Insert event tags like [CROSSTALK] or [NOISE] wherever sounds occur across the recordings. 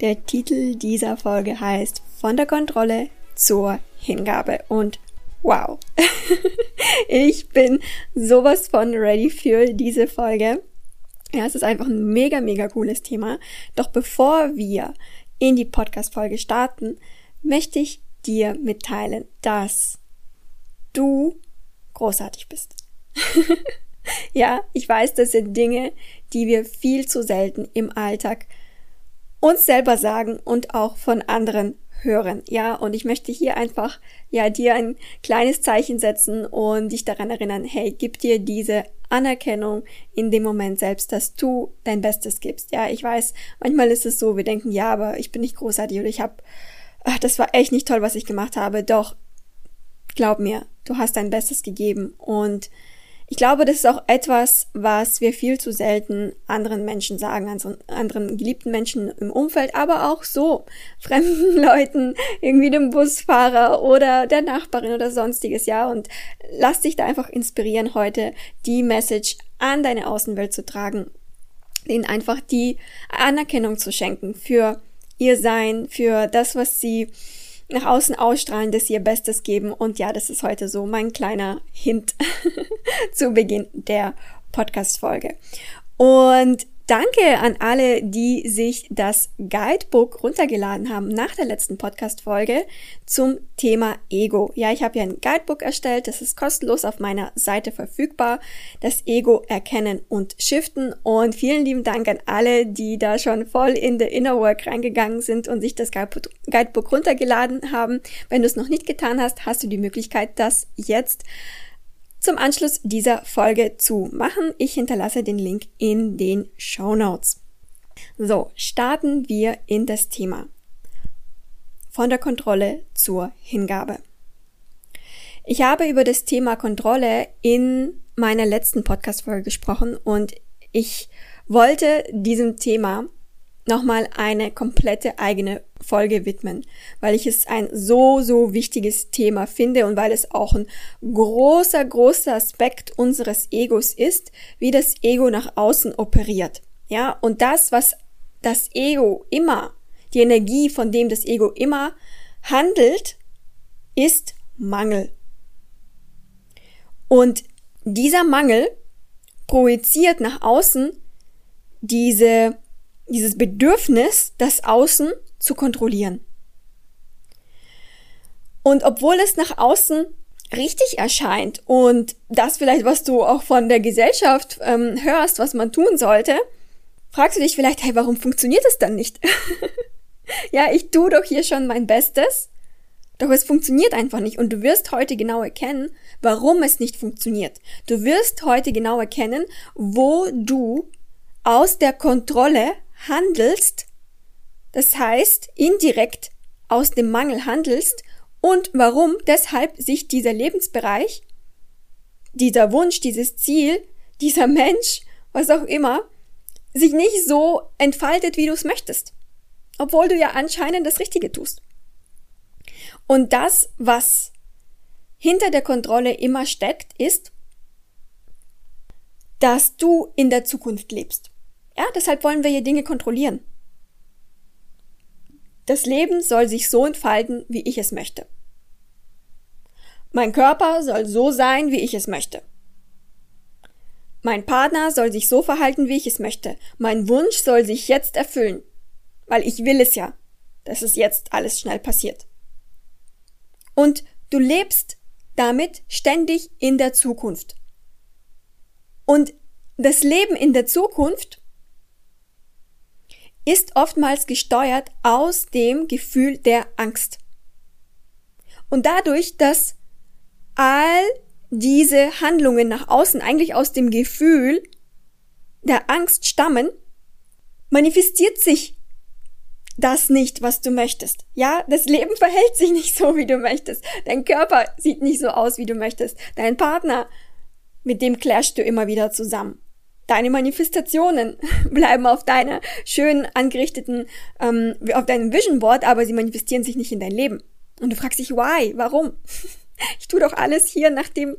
Der Titel dieser Folge heißt Von der Kontrolle zur Hingabe und wow. [LAUGHS] ich bin sowas von ready für diese Folge. Ja, es ist einfach ein mega, mega cooles Thema. Doch bevor wir in die Podcast-Folge starten, möchte ich dir mitteilen, dass du großartig bist. [LAUGHS] ja, ich weiß, das sind Dinge, die wir viel zu selten im Alltag uns selber sagen und auch von anderen hören. Ja, und ich möchte hier einfach, ja, dir ein kleines Zeichen setzen und dich daran erinnern, hey, gib dir diese Anerkennung in dem Moment selbst, dass du dein Bestes gibst. Ja, ich weiß, manchmal ist es so, wir denken, ja, aber ich bin nicht großartig oder ich habe, das war echt nicht toll, was ich gemacht habe. Doch, glaub mir, du hast dein Bestes gegeben und ich glaube, das ist auch etwas, was wir viel zu selten anderen Menschen sagen, also anderen geliebten Menschen im Umfeld, aber auch so [LAUGHS] fremden Leuten, irgendwie dem Busfahrer oder der Nachbarin oder sonstiges, ja. Und lass dich da einfach inspirieren, heute die Message an deine Außenwelt zu tragen, ihnen einfach die Anerkennung zu schenken für ihr Sein, für das, was sie nach außen ausstrahlen, dass sie ihr Bestes geben. Und ja, das ist heute so mein kleiner Hint [LAUGHS] zu Beginn der Podcast-Folge. Und Danke an alle, die sich das Guidebook runtergeladen haben nach der letzten Podcast-Folge zum Thema Ego. Ja, ich habe ja ein Guidebook erstellt, das ist kostenlos auf meiner Seite verfügbar. Das Ego erkennen und shiften. Und vielen lieben Dank an alle, die da schon voll in the Inner Work reingegangen sind und sich das Guidebook runtergeladen haben. Wenn du es noch nicht getan hast, hast du die Möglichkeit, das jetzt zum Anschluss dieser Folge zu machen. Ich hinterlasse den Link in den Show Notes. So, starten wir in das Thema. Von der Kontrolle zur Hingabe. Ich habe über das Thema Kontrolle in meiner letzten Podcast-Folge gesprochen und ich wollte diesem Thema nochmal eine komplette eigene Folge widmen, weil ich es ein so, so wichtiges Thema finde und weil es auch ein großer, großer Aspekt unseres Egos ist, wie das Ego nach außen operiert. Ja, und das, was das Ego immer, die Energie, von dem das Ego immer handelt, ist Mangel. Und dieser Mangel projiziert nach außen diese dieses Bedürfnis, das Außen zu kontrollieren. Und obwohl es nach außen richtig erscheint und das vielleicht, was du auch von der Gesellschaft ähm, hörst, was man tun sollte, fragst du dich vielleicht, hey, warum funktioniert es dann nicht? [LAUGHS] ja, ich tue doch hier schon mein Bestes, doch es funktioniert einfach nicht und du wirst heute genau erkennen, warum es nicht funktioniert. Du wirst heute genau erkennen, wo du aus der Kontrolle handelst, das heißt indirekt aus dem Mangel handelst und warum deshalb sich dieser Lebensbereich, dieser Wunsch, dieses Ziel, dieser Mensch, was auch immer, sich nicht so entfaltet, wie du es möchtest. Obwohl du ja anscheinend das Richtige tust. Und das, was hinter der Kontrolle immer steckt, ist, dass du in der Zukunft lebst. Ja, deshalb wollen wir hier Dinge kontrollieren. Das Leben soll sich so entfalten, wie ich es möchte. Mein Körper soll so sein, wie ich es möchte. Mein Partner soll sich so verhalten, wie ich es möchte. Mein Wunsch soll sich jetzt erfüllen. Weil ich will es ja, dass es jetzt alles schnell passiert. Und du lebst damit ständig in der Zukunft. Und das Leben in der Zukunft ist oftmals gesteuert aus dem Gefühl der Angst. Und dadurch, dass all diese Handlungen nach außen eigentlich aus dem Gefühl der Angst stammen, manifestiert sich das nicht, was du möchtest. Ja, das Leben [LAUGHS] verhält sich nicht so, wie du möchtest. Dein Körper sieht nicht so aus, wie du möchtest. Dein Partner, mit dem clashst du immer wieder zusammen. Deine Manifestationen [LAUGHS] bleiben auf deiner schön angerichteten, ähm, auf deinem Vision Board, aber sie manifestieren sich nicht in dein Leben. Und du fragst dich, why? Warum? [LAUGHS] Ich tue doch alles hier nach dem,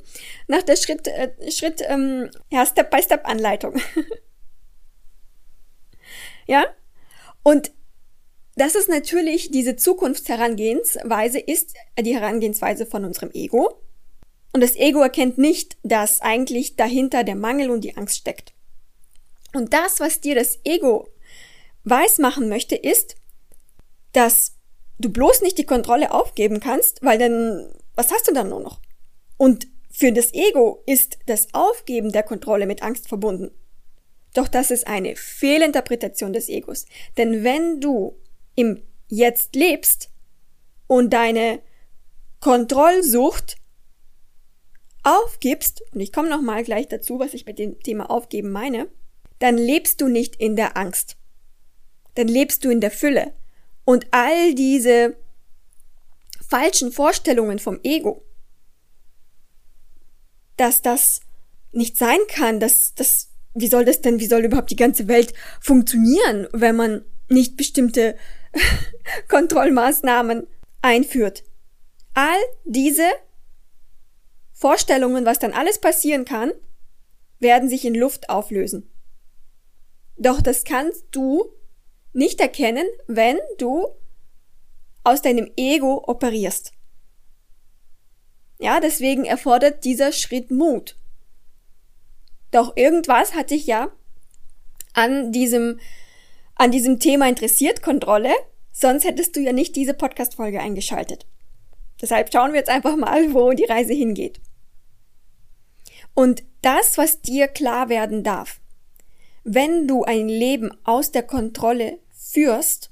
nach der Schritt, äh, Schritt, ähm, ja, Step-by-Step-Anleitung. [LAUGHS] ja? Und das ist natürlich diese Zukunftsherangehensweise ist die Herangehensweise von unserem Ego. Und das Ego erkennt nicht, dass eigentlich dahinter der Mangel und die Angst steckt. Und das, was dir das Ego weismachen möchte, ist, dass du bloß nicht die Kontrolle aufgeben kannst, weil dann, was hast du dann nur noch? Und für das Ego ist das Aufgeben der Kontrolle mit Angst verbunden. Doch das ist eine Fehlinterpretation des Egos. Denn wenn du im Jetzt lebst und deine Kontrollsucht aufgibst, und ich komme nochmal gleich dazu, was ich mit dem Thema aufgeben meine, dann lebst du nicht in der Angst. Dann lebst du in der Fülle. Und all diese falschen Vorstellungen vom Ego, dass das nicht sein kann, dass das, wie soll das denn, wie soll überhaupt die ganze Welt funktionieren, wenn man nicht bestimmte [LAUGHS] Kontrollmaßnahmen einführt. All diese Vorstellungen, was dann alles passieren kann, werden sich in Luft auflösen. Doch das kannst du nicht erkennen, wenn du aus deinem Ego operierst. Ja, deswegen erfordert dieser Schritt Mut. Doch irgendwas hat dich ja an diesem, an diesem Thema interessiert, Kontrolle, sonst hättest du ja nicht diese Podcast-Folge eingeschaltet. Deshalb schauen wir jetzt einfach mal, wo die Reise hingeht. Und das, was dir klar werden darf, wenn du ein Leben aus der Kontrolle führst,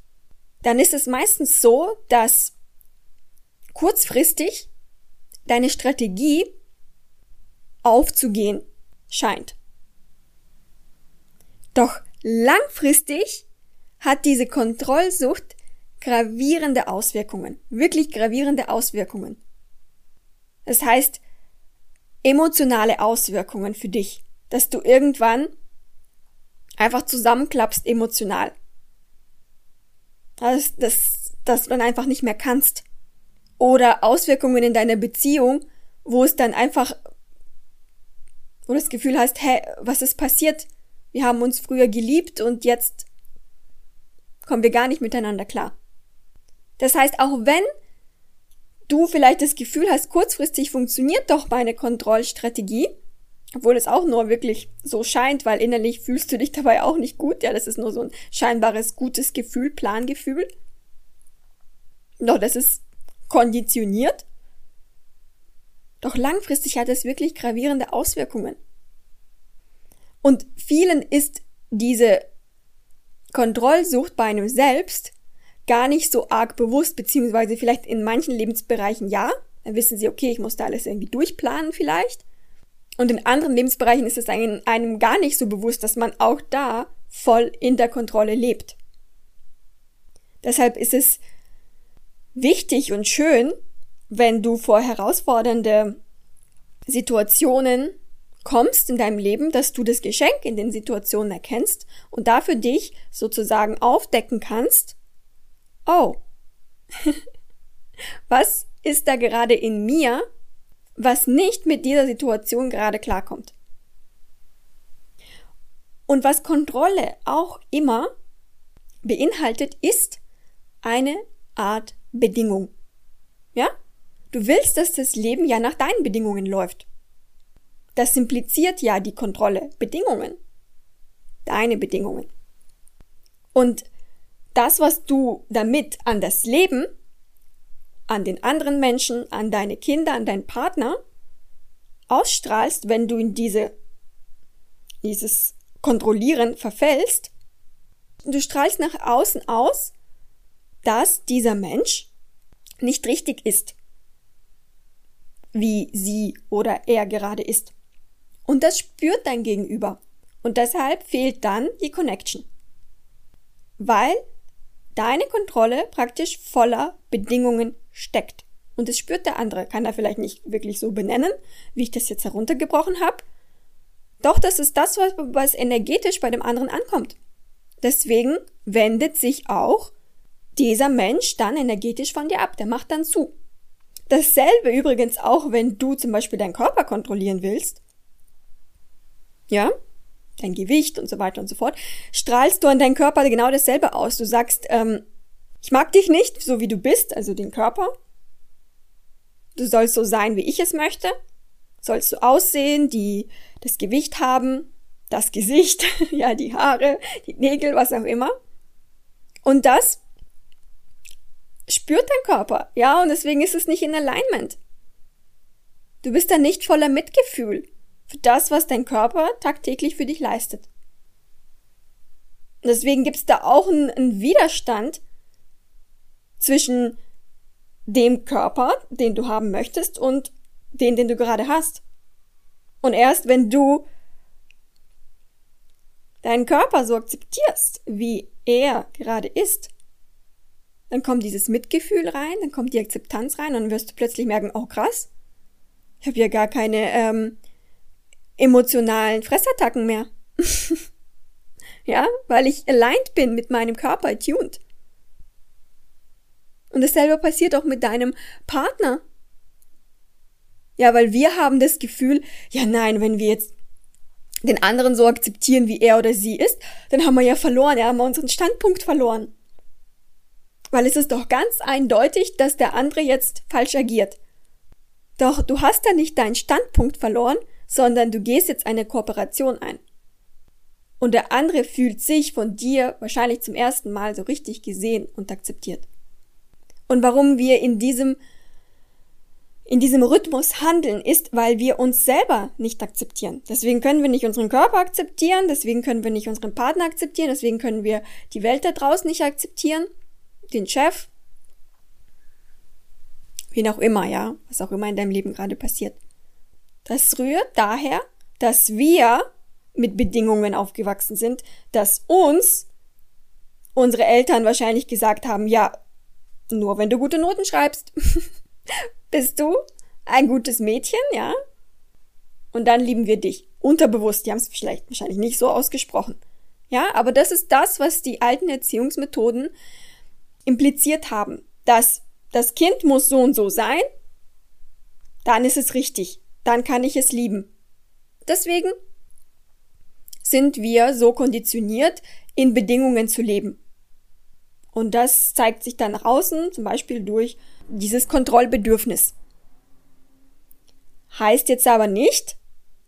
dann ist es meistens so, dass kurzfristig deine Strategie aufzugehen scheint. Doch langfristig hat diese Kontrollsucht gravierende Auswirkungen, wirklich gravierende Auswirkungen. Das heißt, emotionale Auswirkungen für dich, dass du irgendwann einfach zusammenklappst emotional. Das, das, das du dann einfach nicht mehr kannst. Oder Auswirkungen in deiner Beziehung, wo es dann einfach, wo das Gefühl hast, hä, was ist passiert? Wir haben uns früher geliebt und jetzt kommen wir gar nicht miteinander klar. Das heißt, auch wenn du vielleicht das Gefühl hast, kurzfristig funktioniert doch meine Kontrollstrategie, obwohl es auch nur wirklich so scheint, weil innerlich fühlst du dich dabei auch nicht gut. Ja, das ist nur so ein scheinbares gutes Gefühl, Plangefühl. Doch das ist konditioniert. Doch langfristig hat es wirklich gravierende Auswirkungen. Und vielen ist diese Kontrollsucht bei einem selbst gar nicht so arg bewusst, beziehungsweise vielleicht in manchen Lebensbereichen ja. Dann wissen sie, okay, ich muss da alles irgendwie durchplanen vielleicht. Und in anderen Lebensbereichen ist es einem, gar nicht so bewusst, dass man auch da voll in der Kontrolle lebt. Deshalb ist es wichtig und schön, wenn du vor herausfordernde Situationen kommst in deinem Leben, dass du das Geschenk in den Situationen erkennst und dafür dich sozusagen aufdecken kannst. Oh, [LAUGHS] was ist da gerade in mir, was nicht mit dieser Situation gerade klarkommt. Und was Kontrolle auch immer beinhaltet, ist eine Art Bedingung. Ja? Du willst, dass das Leben ja nach deinen Bedingungen läuft. Das impliziert ja die Kontrolle. Bedingungen. Deine Bedingungen. Und das, was du damit an das Leben an den anderen Menschen, an deine Kinder, an deinen Partner ausstrahlst, wenn du in diese, dieses Kontrollieren verfällst, du strahlst nach außen aus, dass dieser Mensch nicht richtig ist, wie sie oder er gerade ist. Und das spürt dein Gegenüber. Und deshalb fehlt dann die Connection. Weil deine Kontrolle praktisch voller Bedingungen steckt. Und das spürt der andere, kann er vielleicht nicht wirklich so benennen, wie ich das jetzt heruntergebrochen habe. Doch das ist das, was, was energetisch bei dem anderen ankommt. Deswegen wendet sich auch dieser Mensch dann energetisch von dir ab, der macht dann zu. Dasselbe übrigens auch, wenn du zum Beispiel deinen Körper kontrollieren willst. Ja, dein Gewicht und so weiter und so fort, strahlst du an deinen Körper genau dasselbe aus. Du sagst, ähm, ich mag dich nicht, so wie du bist, also den Körper. Du sollst so sein, wie ich es möchte. Sollst du aussehen, die das Gewicht haben, das Gesicht, [LAUGHS] ja, die Haare, die Nägel, was auch immer. Und das spürt dein Körper, ja, und deswegen ist es nicht in Alignment. Du bist da nicht voller Mitgefühl für das, was dein Körper tagtäglich für dich leistet. Und deswegen gibt es da auch einen, einen Widerstand zwischen dem Körper, den du haben möchtest, und den, den du gerade hast. Und erst wenn du deinen Körper so akzeptierst, wie er gerade ist, dann kommt dieses Mitgefühl rein, dann kommt die Akzeptanz rein und dann wirst du plötzlich merken, oh krass, ich habe ja gar keine ähm, emotionalen Fressattacken mehr. [LAUGHS] ja, weil ich aligned bin mit meinem Körper, attuned. Und dasselbe passiert auch mit deinem Partner. Ja, weil wir haben das Gefühl, ja nein, wenn wir jetzt den anderen so akzeptieren, wie er oder sie ist, dann haben wir ja verloren, ja, haben wir unseren Standpunkt verloren. Weil es ist doch ganz eindeutig, dass der andere jetzt falsch agiert. Doch du hast da nicht deinen Standpunkt verloren, sondern du gehst jetzt eine Kooperation ein. Und der andere fühlt sich von dir wahrscheinlich zum ersten Mal so richtig gesehen und akzeptiert. Und warum wir in diesem in diesem Rhythmus handeln, ist, weil wir uns selber nicht akzeptieren. Deswegen können wir nicht unseren Körper akzeptieren, deswegen können wir nicht unseren Partner akzeptieren, deswegen können wir die Welt da draußen nicht akzeptieren, den Chef, wen auch immer, ja, was auch immer in deinem Leben gerade passiert. Das rührt daher, dass wir mit Bedingungen aufgewachsen sind, dass uns unsere Eltern wahrscheinlich gesagt haben, ja, nur wenn du gute Noten schreibst. [LAUGHS] bist du ein gutes Mädchen, ja? Und dann lieben wir dich. Unterbewusst, die haben es vielleicht wahrscheinlich nicht so ausgesprochen. Ja, aber das ist das, was die alten Erziehungsmethoden impliziert haben. Dass das Kind muss so und so sein, dann ist es richtig. Dann kann ich es lieben. Deswegen sind wir so konditioniert, in Bedingungen zu leben. Und das zeigt sich dann nach außen, zum Beispiel durch dieses Kontrollbedürfnis. Heißt jetzt aber nicht,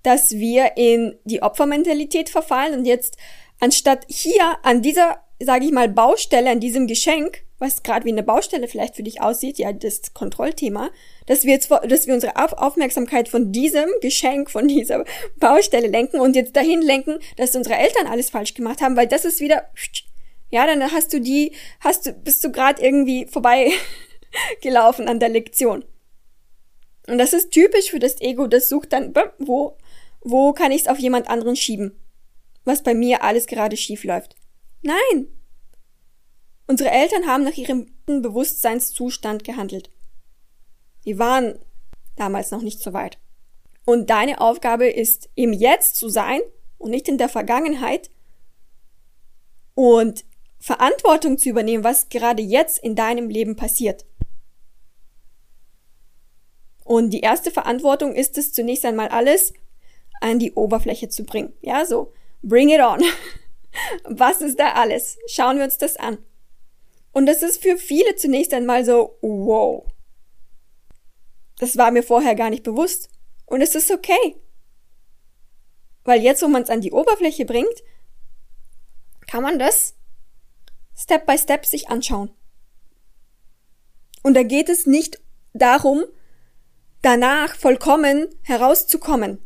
dass wir in die Opfermentalität verfallen und jetzt anstatt hier an dieser, sage ich mal, Baustelle, an diesem Geschenk, was gerade wie eine Baustelle vielleicht für dich aussieht, ja, das Kontrollthema, dass wir jetzt, dass wir unsere Aufmerksamkeit von diesem Geschenk, von dieser Baustelle lenken und jetzt dahin lenken, dass unsere Eltern alles falsch gemacht haben, weil das ist wieder, ja, dann hast du die, hast du, bist du gerade irgendwie vorbei [LAUGHS] gelaufen an der Lektion. Und das ist typisch für das Ego, das sucht dann, wo, wo kann ich es auf jemand anderen schieben? Was bei mir alles gerade schief läuft. Nein! Unsere Eltern haben nach ihrem Bewusstseinszustand gehandelt. Die waren damals noch nicht so weit. Und deine Aufgabe ist, im Jetzt zu sein und nicht in der Vergangenheit und Verantwortung zu übernehmen, was gerade jetzt in deinem Leben passiert. Und die erste Verantwortung ist es, zunächst einmal alles an die Oberfläche zu bringen. Ja, so, bring it on. [LAUGHS] Was ist da alles? Schauen wir uns das an. Und das ist für viele zunächst einmal so, wow. Das war mir vorher gar nicht bewusst. Und es ist okay. Weil jetzt, wo man es an die Oberfläche bringt, kann man das Step by Step sich anschauen. Und da geht es nicht darum, danach vollkommen herauszukommen.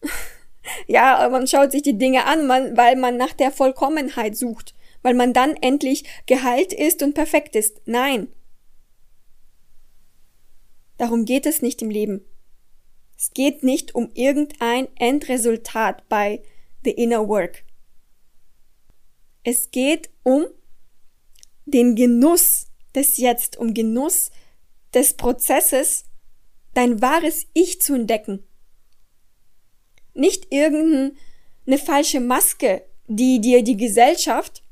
[LAUGHS] ja, man schaut sich die Dinge an, weil man nach der Vollkommenheit sucht, weil man dann endlich geheilt ist und perfekt ist. Nein. Darum geht es nicht im Leben. Es geht nicht um irgendein Endresultat bei The Inner Work. Es geht um den Genuss des Jetzt, um Genuss des Prozesses, dein wahres Ich zu entdecken. Nicht irgendeine falsche Maske, die dir die Gesellschaft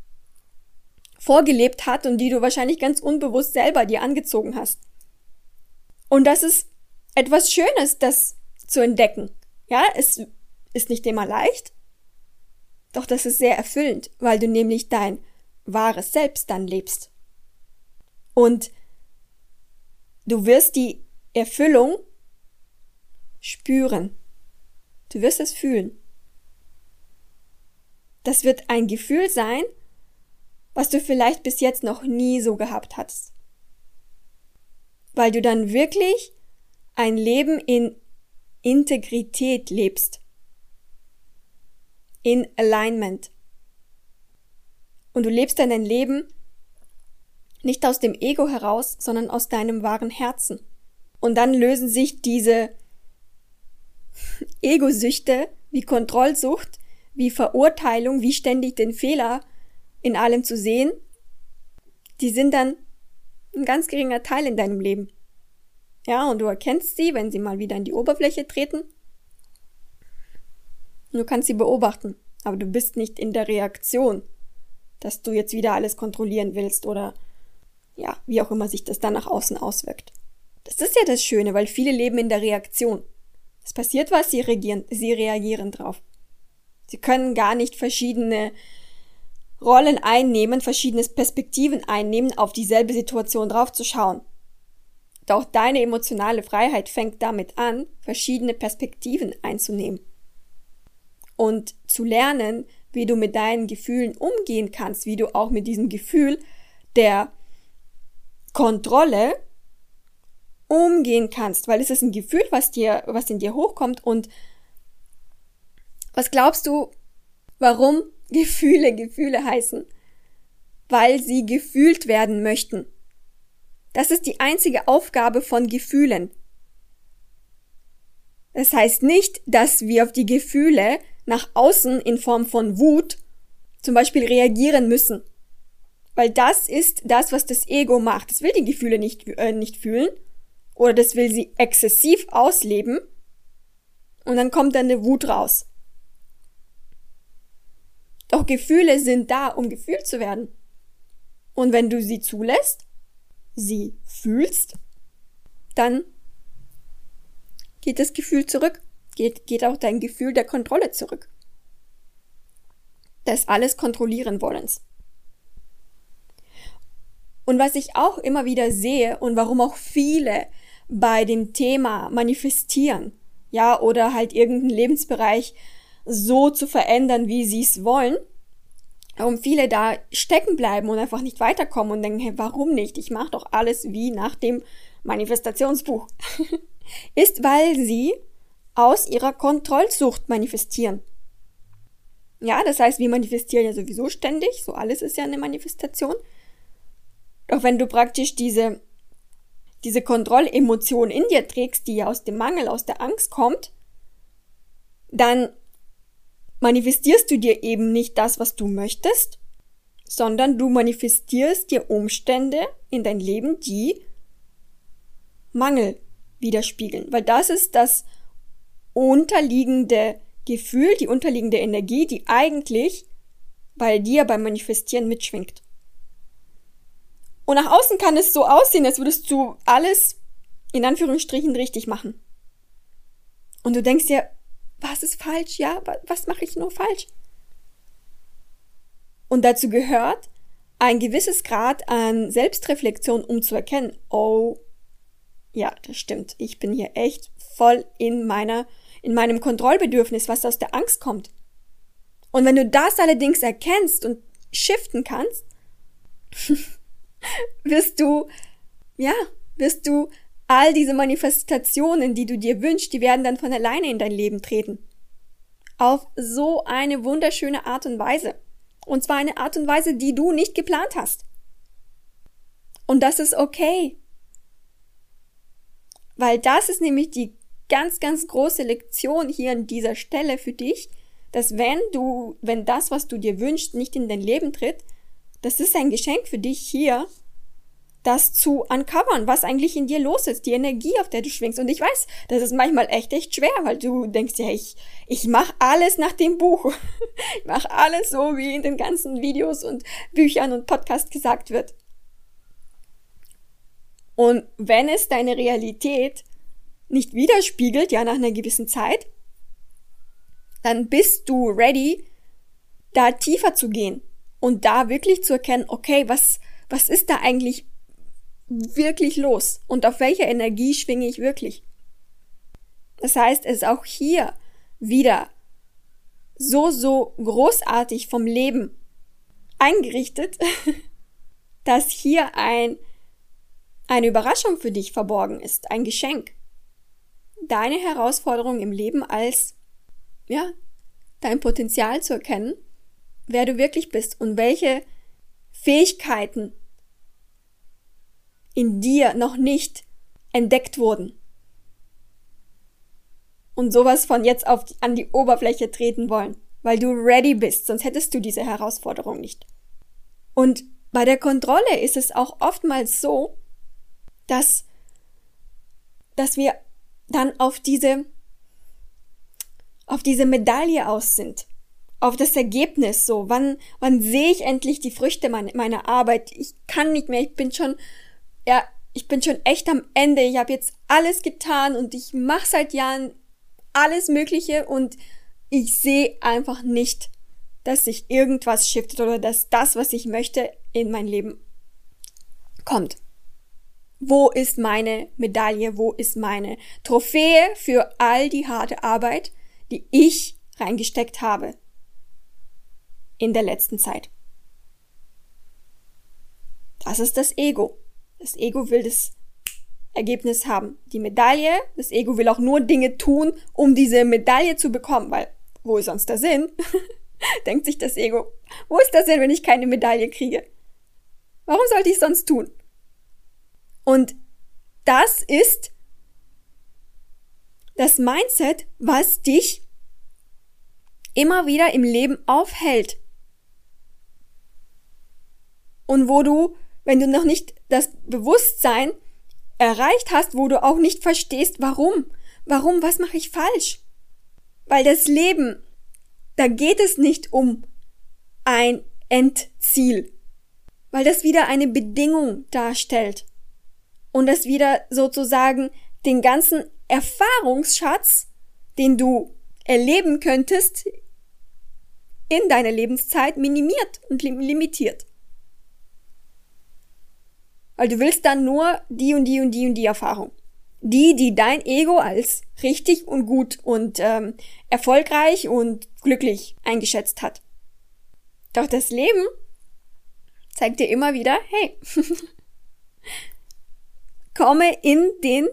vorgelebt hat und die du wahrscheinlich ganz unbewusst selber dir angezogen hast. Und das ist etwas Schönes, das zu entdecken. Ja, es ist nicht immer leicht, doch das ist sehr erfüllend, weil du nämlich dein wahres Selbst dann lebst. Und du wirst die Erfüllung spüren. Du wirst es fühlen. Das wird ein Gefühl sein, was du vielleicht bis jetzt noch nie so gehabt hast. Weil du dann wirklich ein Leben in Integrität lebst. In Alignment. Und du lebst dann dein Leben nicht aus dem Ego heraus, sondern aus deinem wahren Herzen. Und dann lösen sich diese [LAUGHS] Egosüchte wie Kontrollsucht, wie Verurteilung, wie ständig den Fehler in allem zu sehen, die sind dann ein ganz geringer Teil in deinem Leben. Ja, und du erkennst sie, wenn sie mal wieder in die Oberfläche treten. Du kannst sie beobachten, aber du bist nicht in der Reaktion, dass du jetzt wieder alles kontrollieren willst oder ja, wie auch immer sich das dann nach außen auswirkt. Das ist ja das Schöne, weil viele leben in der Reaktion. Es passiert was, sie reagieren, sie reagieren drauf. Sie können gar nicht verschiedene Rollen einnehmen, verschiedene Perspektiven einnehmen, auf dieselbe Situation draufzuschauen. Doch deine emotionale Freiheit fängt damit an, verschiedene Perspektiven einzunehmen. Und zu lernen, wie du mit deinen Gefühlen umgehen kannst, wie du auch mit diesem Gefühl der Kontrolle umgehen kannst, weil es ist ein Gefühl, was dir, was in dir hochkommt und was glaubst du, warum Gefühle Gefühle heißen? Weil sie gefühlt werden möchten. Das ist die einzige Aufgabe von Gefühlen. Das heißt nicht, dass wir auf die Gefühle nach außen in Form von Wut zum Beispiel reagieren müssen. Weil das ist das, was das Ego macht. Es will die Gefühle nicht, äh, nicht fühlen oder das will sie exzessiv ausleben und dann kommt dann eine Wut raus. Doch Gefühle sind da, um gefühlt zu werden. Und wenn du sie zulässt, sie fühlst, dann geht das Gefühl zurück, geht, geht auch dein Gefühl der Kontrolle zurück. Des alles kontrollieren wollens. Und was ich auch immer wieder sehe und warum auch viele bei dem Thema manifestieren, ja, oder halt irgendeinen Lebensbereich so zu verändern, wie sie es wollen, warum viele da stecken bleiben und einfach nicht weiterkommen und denken, hey, warum nicht? Ich mache doch alles wie nach dem Manifestationsbuch. [LAUGHS] ist, weil sie aus ihrer Kontrollsucht manifestieren. Ja, das heißt, wir manifestieren ja sowieso ständig, so alles ist ja eine Manifestation. Doch wenn du praktisch diese, diese Kontrollemotion in dir trägst, die ja aus dem Mangel, aus der Angst kommt, dann manifestierst du dir eben nicht das, was du möchtest, sondern du manifestierst dir Umstände in dein Leben, die Mangel widerspiegeln. Weil das ist das unterliegende Gefühl, die unterliegende Energie, die eigentlich bei dir beim Manifestieren mitschwingt. Und nach außen kann es so aussehen, als würdest du alles in Anführungsstrichen richtig machen. Und du denkst dir, was ist falsch? Ja, was mache ich nur falsch? Und dazu gehört ein gewisses Grad an Selbstreflexion, um zu erkennen, oh, ja, das stimmt. Ich bin hier echt voll in meiner, in meinem Kontrollbedürfnis, was aus der Angst kommt. Und wenn du das allerdings erkennst und shiften kannst, [LAUGHS] wirst du, ja, wirst du all diese Manifestationen, die du dir wünschst, die werden dann von alleine in dein Leben treten. Auf so eine wunderschöne Art und Weise. Und zwar eine Art und Weise, die du nicht geplant hast. Und das ist okay. Weil das ist nämlich die ganz, ganz große Lektion hier an dieser Stelle für dich, dass wenn du, wenn das, was du dir wünschst, nicht in dein Leben tritt, das ist ein Geschenk für dich hier, das zu uncovern, was eigentlich in dir los ist, die Energie, auf der du schwingst. Und ich weiß, das ist manchmal echt, echt schwer, weil du denkst, ja, ich, ich mache alles nach dem Buch. [LAUGHS] ich mache alles so, wie in den ganzen Videos und Büchern und Podcasts gesagt wird. Und wenn es deine Realität nicht widerspiegelt, ja, nach einer gewissen Zeit, dann bist du ready, da tiefer zu gehen und da wirklich zu erkennen, okay, was, was ist da eigentlich wirklich los und auf welcher Energie schwinge ich wirklich. Das heißt, es ist auch hier wieder so, so großartig vom Leben eingerichtet, [LAUGHS] dass hier ein, eine Überraschung für dich verborgen ist, ein Geschenk. Deine Herausforderung im Leben als, ja, dein Potenzial zu erkennen, wer du wirklich bist und welche Fähigkeiten in dir noch nicht entdeckt wurden. Und sowas von jetzt auf, an die Oberfläche treten wollen, weil du ready bist, sonst hättest du diese Herausforderung nicht. Und bei der Kontrolle ist es auch oftmals so, dass, dass wir dann auf diese, auf diese Medaille aus sind. Auf das Ergebnis so. Wann, wann sehe ich endlich die Früchte meiner Arbeit? Ich kann nicht mehr. Ich bin schon ja, ich bin schon echt am Ende. Ich habe jetzt alles getan und ich mache seit Jahren alles Mögliche und ich sehe einfach nicht, dass sich irgendwas shiftet oder dass das, was ich möchte, in mein Leben kommt. Wo ist meine Medaille? Wo ist meine Trophäe für all die harte Arbeit, die ich reingesteckt habe in der letzten Zeit? Das ist das Ego. Das Ego will das Ergebnis haben. Die Medaille, das Ego will auch nur Dinge tun, um diese Medaille zu bekommen, weil wo ist sonst der Sinn? [LAUGHS] Denkt sich das Ego. Wo ist der Sinn, wenn ich keine Medaille kriege? Warum sollte ich sonst tun? Und das ist das Mindset, was dich immer wieder im Leben aufhält. Und wo du wenn du noch nicht das Bewusstsein erreicht hast, wo du auch nicht verstehst, warum. Warum, was mache ich falsch? Weil das Leben, da geht es nicht um ein Endziel, weil das wieder eine Bedingung darstellt und das wieder sozusagen den ganzen Erfahrungsschatz, den du erleben könntest, in deiner Lebenszeit minimiert und limitiert. Weil du willst dann nur die und die und die und die Erfahrung. Die, die dein Ego als richtig und gut und ähm, erfolgreich und glücklich eingeschätzt hat. Doch das Leben zeigt dir immer wieder, hey, [LAUGHS] komme in den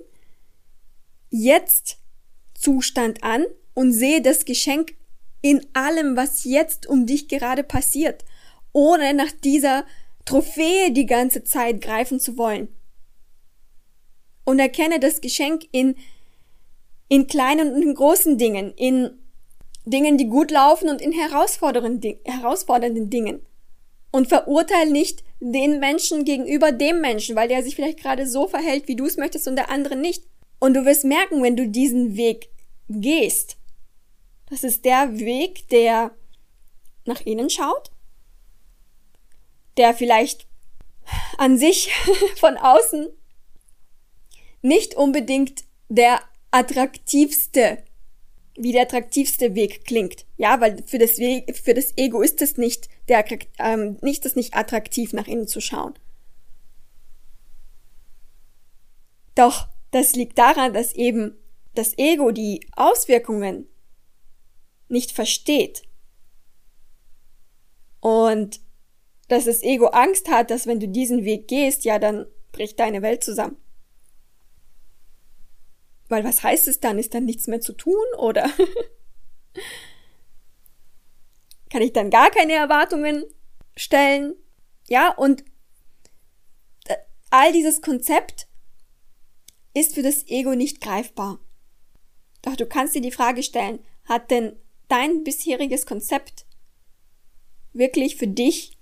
Jetzt-Zustand an und sehe das Geschenk in allem, was jetzt um dich gerade passiert, ohne nach dieser Trophäe die ganze Zeit greifen zu wollen. Und erkenne das Geschenk in, in kleinen und in großen Dingen, in Dingen, die gut laufen und in herausfordernden, herausfordernden Dingen. Und verurteile nicht den Menschen gegenüber dem Menschen, weil der sich vielleicht gerade so verhält, wie du es möchtest und der andere nicht. Und du wirst merken, wenn du diesen Weg gehst, das ist der Weg, der nach innen schaut der vielleicht an sich [LAUGHS] von außen nicht unbedingt der attraktivste, wie der attraktivste Weg klingt. Ja, weil für das, Weg, für das Ego ist es nicht der, ähm, nicht das nicht attraktiv nach innen zu schauen. Doch das liegt daran, dass eben das Ego die Auswirkungen nicht versteht. Und dass das Ego Angst hat, dass wenn du diesen Weg gehst, ja, dann bricht deine Welt zusammen. Weil was heißt es dann? Ist dann nichts mehr zu tun oder [LAUGHS] kann ich dann gar keine Erwartungen stellen? Ja, und äh, all dieses Konzept ist für das Ego nicht greifbar. Doch du kannst dir die Frage stellen, hat denn dein bisheriges Konzept wirklich für dich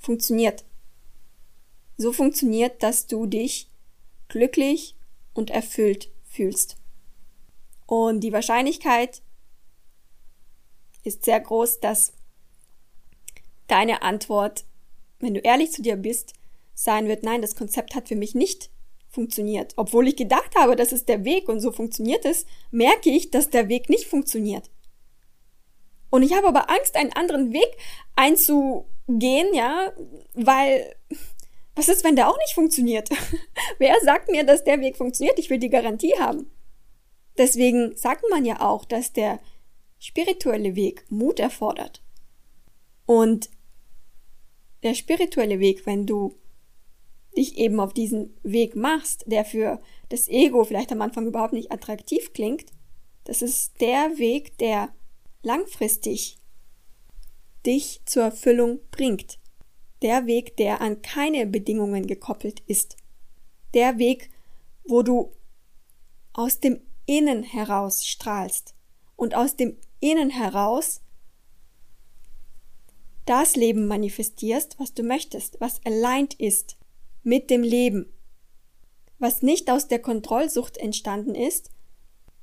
funktioniert. So funktioniert, dass du dich glücklich und erfüllt fühlst. Und die Wahrscheinlichkeit ist sehr groß, dass deine Antwort, wenn du ehrlich zu dir bist, sein wird, nein, das Konzept hat für mich nicht funktioniert. Obwohl ich gedacht habe, das ist der Weg und so funktioniert es, merke ich, dass der Weg nicht funktioniert. Und ich habe aber Angst, einen anderen Weg einzugehen, ja, weil was ist, wenn der auch nicht funktioniert? [LAUGHS] Wer sagt mir, dass der Weg funktioniert? Ich will die Garantie haben. Deswegen sagt man ja auch, dass der spirituelle Weg Mut erfordert. Und der spirituelle Weg, wenn du dich eben auf diesen Weg machst, der für das Ego vielleicht am Anfang überhaupt nicht attraktiv klingt, das ist der Weg, der langfristig dich zur Erfüllung bringt. Der Weg, der an keine Bedingungen gekoppelt ist. Der Weg, wo du aus dem Innen heraus strahlst und aus dem Innen heraus das Leben manifestierst, was du möchtest, was aligned ist mit dem Leben, was nicht aus der Kontrollsucht entstanden ist,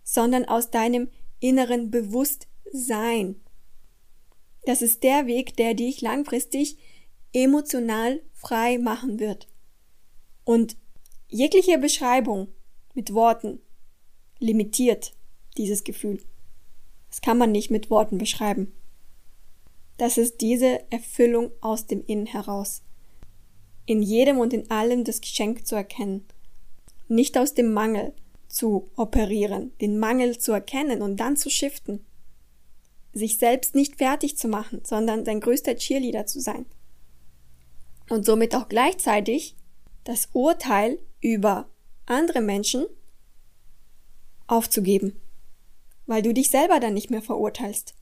sondern aus deinem inneren Bewusstsein. Das ist der Weg, der dich langfristig emotional frei machen wird. Und jegliche Beschreibung mit Worten limitiert dieses Gefühl. Das kann man nicht mit Worten beschreiben. Das ist diese Erfüllung aus dem Innen heraus. In jedem und in allem das Geschenk zu erkennen. Nicht aus dem Mangel zu operieren, den Mangel zu erkennen und dann zu shiften. Sich selbst nicht fertig zu machen, sondern dein größter Cheerleader zu sein. Und somit auch gleichzeitig das Urteil über andere Menschen aufzugeben, weil du dich selber dann nicht mehr verurteilst.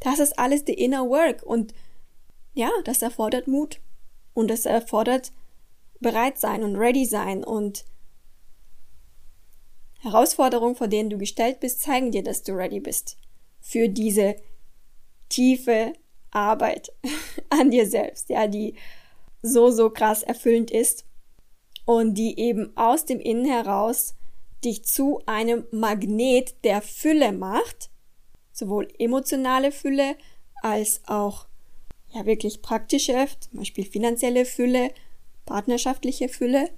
Das ist alles the inner work und ja, das erfordert Mut und das erfordert bereit sein und ready sein und Herausforderungen, vor denen du gestellt bist, zeigen dir, dass du ready bist für diese tiefe Arbeit [LAUGHS] an dir selbst, ja, die so, so krass erfüllend ist und die eben aus dem Innen heraus dich zu einem Magnet der Fülle macht, sowohl emotionale Fülle als auch ja wirklich praktische, zum Beispiel finanzielle Fülle, partnerschaftliche Fülle.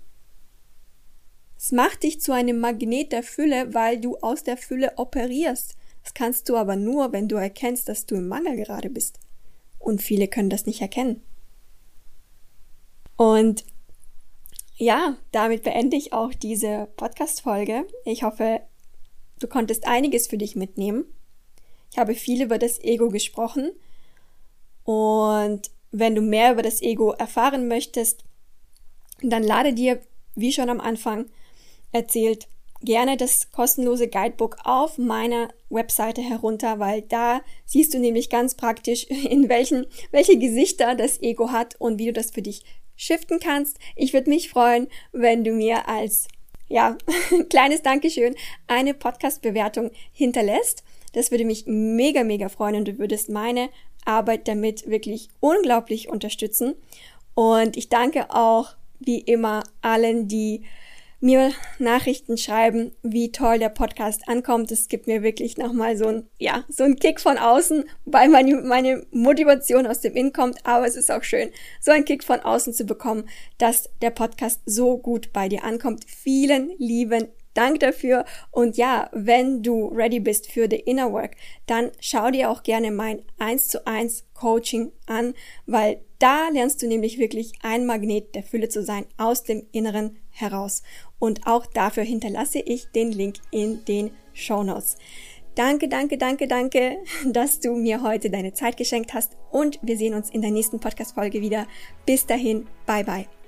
Es macht dich zu einem Magnet der Fülle, weil du aus der Fülle operierst. Das kannst du aber nur, wenn du erkennst, dass du im Mangel gerade bist. Und viele können das nicht erkennen. Und ja, damit beende ich auch diese Podcast-Folge. Ich hoffe, du konntest einiges für dich mitnehmen. Ich habe viel über das Ego gesprochen. Und wenn du mehr über das Ego erfahren möchtest, dann lade dir, wie schon am Anfang erzählt, gerne das kostenlose Guidebook auf meiner Webseite herunter, weil da siehst du nämlich ganz praktisch, [LAUGHS] in welchen, welche Gesichter das Ego hat und wie du das für dich shiften kannst. Ich würde mich freuen, wenn du mir als ja, [LAUGHS] kleines Dankeschön eine Podcast-Bewertung hinterlässt. Das würde mich mega, mega freuen und du würdest meine Arbeit damit wirklich unglaublich unterstützen. Und ich danke auch wie immer allen, die mir Nachrichten schreiben, wie toll der Podcast ankommt. Es gibt mir wirklich nochmal so ein, ja, so ein Kick von außen, weil meine, meine Motivation aus dem Innen kommt. Aber es ist auch schön, so einen Kick von außen zu bekommen, dass der Podcast so gut bei dir ankommt. Vielen lieben Dank dafür. Und ja, wenn du ready bist für the Inner Work, dann schau dir auch gerne mein 1 zu 1 Coaching an, weil da lernst du nämlich wirklich ein Magnet der Fülle zu sein aus dem Inneren heraus. Und auch dafür hinterlasse ich den Link in den Show Notes. Danke, danke, danke, danke, [LAUGHS] dass du mir heute deine Zeit geschenkt hast und wir sehen uns in der nächsten Podcast-Folge wieder. Bis dahin, bye bye.